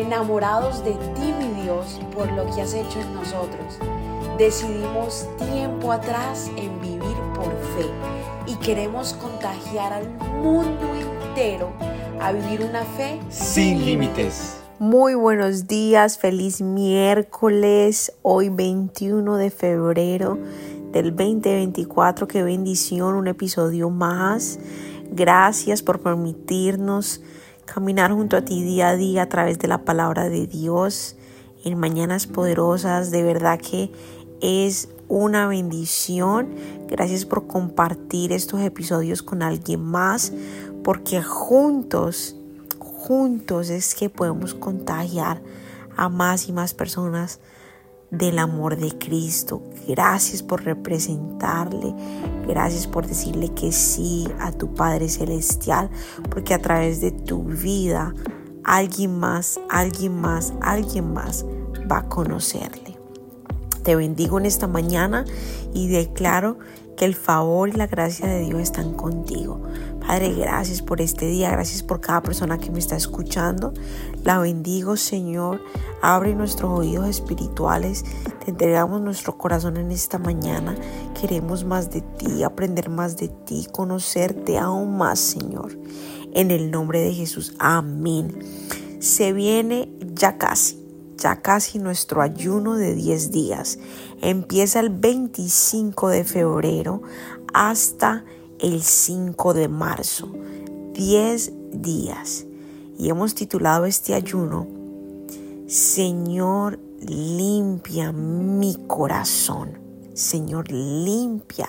enamorados de ti, mi Dios, por lo que has hecho en nosotros. Decidimos tiempo atrás en vivir por fe y queremos contagiar al mundo entero a vivir una fe sin límites. Muy buenos días, feliz miércoles, hoy 21 de febrero del 2024, qué bendición, un episodio más. Gracias por permitirnos caminar junto a ti día a día a través de la palabra de Dios en mañanas poderosas. De verdad que es una bendición. Gracias por compartir estos episodios con alguien más, porque juntos, juntos es que podemos contagiar a más y más personas del amor de Cristo. Gracias por representarle. Gracias por decirle que sí a tu Padre Celestial, porque a través de tu vida alguien más, alguien más, alguien más va a conocerle. Te bendigo en esta mañana y declaro que el favor y la gracia de Dios están contigo. Padre, gracias por este día, gracias por cada persona que me está escuchando. La bendigo, Señor. Abre nuestros oídos espirituales. Te entregamos nuestro corazón en esta mañana. Queremos más de ti, aprender más de ti, conocerte aún más, Señor. En el nombre de Jesús. Amén. Se viene ya casi ya casi nuestro ayuno de 10 días. Empieza el 25 de febrero hasta el 5 de marzo. 10 días. Y hemos titulado este ayuno, Señor, limpia mi corazón. Señor, limpia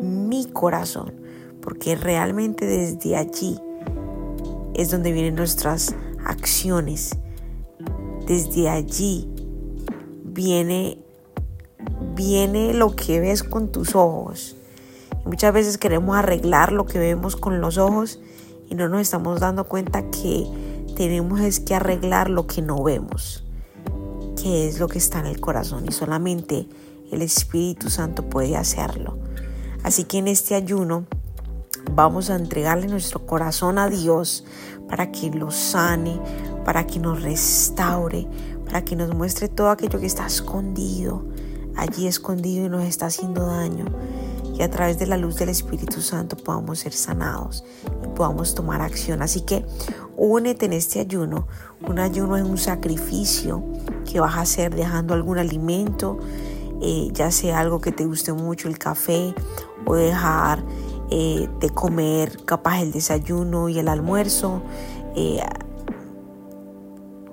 mi corazón. Porque realmente desde allí es donde vienen nuestras acciones desde allí viene, viene lo que ves con tus ojos. muchas veces queremos arreglar lo que vemos con los ojos y no nos estamos dando cuenta que tenemos es que arreglar lo que no vemos, que es lo que está en el corazón y solamente el Espíritu Santo puede hacerlo. Así que en este ayuno vamos a entregarle nuestro corazón a Dios para que lo sane, para que nos restaure, para que nos muestre todo aquello que está escondido, allí escondido y nos está haciendo daño. A través de la luz del Espíritu Santo podamos ser sanados y podamos tomar acción. Así que únete en este ayuno. Un ayuno es un sacrificio que vas a hacer dejando algún alimento, eh, ya sea algo que te guste mucho, el café, o dejar eh, de comer capaz el desayuno y el almuerzo. Eh,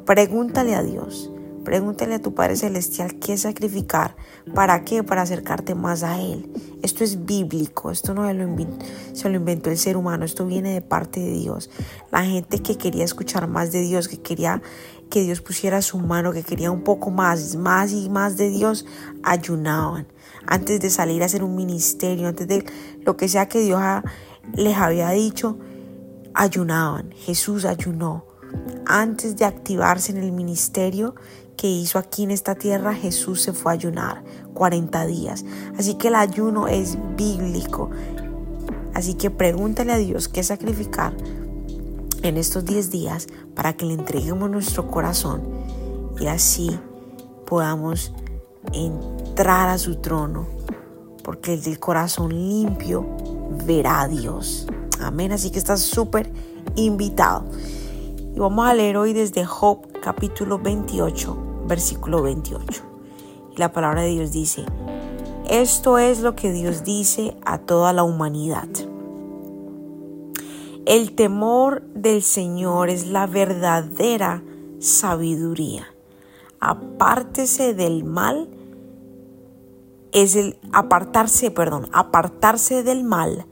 Pregúntale a Dios, pregúntale a tu Padre Celestial qué sacrificar, para qué, para acercarte más a Él. Esto es bíblico, esto no se lo, inventó, el ser humano, esto viene de parte de Dios. La gente que quería escuchar más de Dios, que quería que Dios pusiera su mano, que quería un poco más, más y más de Dios, ayunaban. Antes de salir a hacer un ministerio, antes de lo que sea que Dios les había dicho, ayunaban. Jesús ayunó. Antes de activarse en el ministerio que hizo aquí en esta tierra, Jesús se fue a ayunar 40 días. Así que el ayuno es bíblico. Así que pregúntale a Dios qué sacrificar en estos 10 días para que le entreguemos nuestro corazón y así podamos entrar a su trono. Porque el del corazón limpio verá a Dios. Amén. Así que estás súper invitado. Y vamos a leer hoy desde Job capítulo 28, versículo 28. Y la palabra de Dios dice, esto es lo que Dios dice a toda la humanidad. El temor del Señor es la verdadera sabiduría. Apártese del mal es el apartarse, perdón, apartarse del mal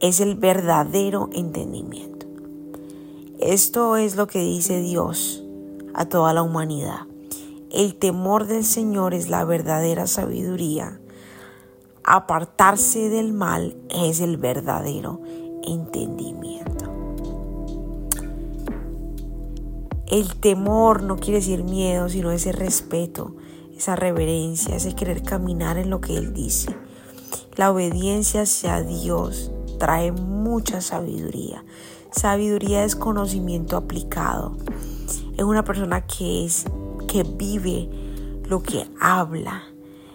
es el verdadero entendimiento. Esto es lo que dice Dios a toda la humanidad. El temor del Señor es la verdadera sabiduría. Apartarse del mal es el verdadero entendimiento. El temor no quiere decir miedo, sino ese respeto, esa reverencia, ese querer caminar en lo que Él dice. La obediencia hacia Dios trae mucha sabiduría. Sabiduría es conocimiento aplicado. Es una persona que es que vive lo que habla.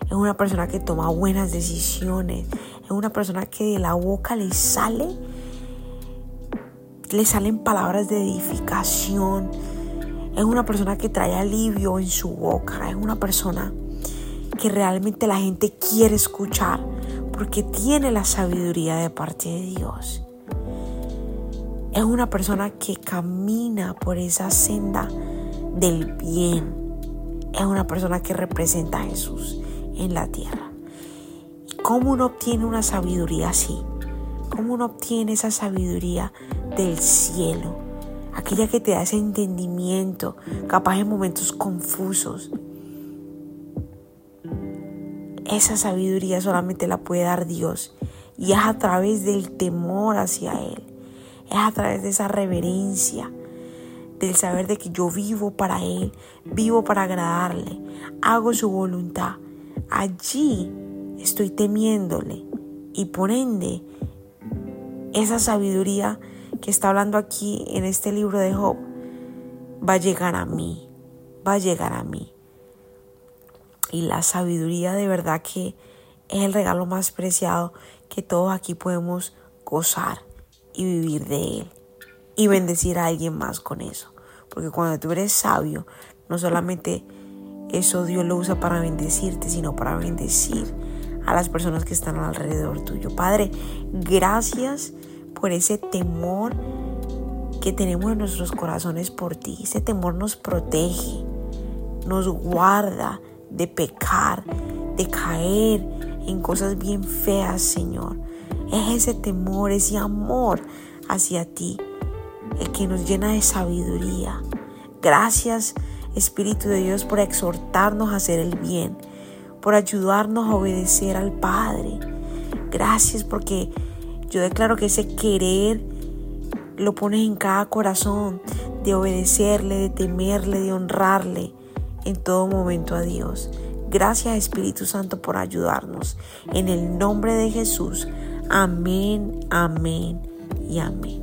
Es una persona que toma buenas decisiones. Es una persona que de la boca le sale le salen palabras de edificación. Es una persona que trae alivio en su boca. Es una persona que realmente la gente quiere escuchar porque tiene la sabiduría de parte de Dios. Es una persona que camina por esa senda del bien. Es una persona que representa a Jesús en la tierra. ¿Cómo uno obtiene una sabiduría así? ¿Cómo uno obtiene esa sabiduría del cielo? Aquella que te da ese entendimiento, capaz en momentos confusos. Esa sabiduría solamente la puede dar Dios y es a través del temor hacia Él. Es a través de esa reverencia, del saber de que yo vivo para Él, vivo para agradarle, hago su voluntad. Allí estoy temiéndole y por ende esa sabiduría que está hablando aquí en este libro de Job va a llegar a mí, va a llegar a mí. Y la sabiduría de verdad que es el regalo más preciado que todos aquí podemos gozar y vivir de él y bendecir a alguien más con eso. Porque cuando tú eres sabio, no solamente eso Dios lo usa para bendecirte, sino para bendecir a las personas que están alrededor tuyo. Padre, gracias por ese temor que tenemos en nuestros corazones por ti. Ese temor nos protege, nos guarda de pecar, de caer en cosas bien feas, Señor. Es ese temor, ese amor hacia ti, que nos llena de sabiduría. Gracias, Espíritu de Dios, por exhortarnos a hacer el bien por ayudarnos a obedecer al Padre. Gracias porque yo declaro que ese querer lo pones en cada corazón de obedecerle, de temerle, de honrarle en todo momento a Dios. Gracias Espíritu Santo por ayudarnos. En el nombre de Jesús. Amén, amén y amén.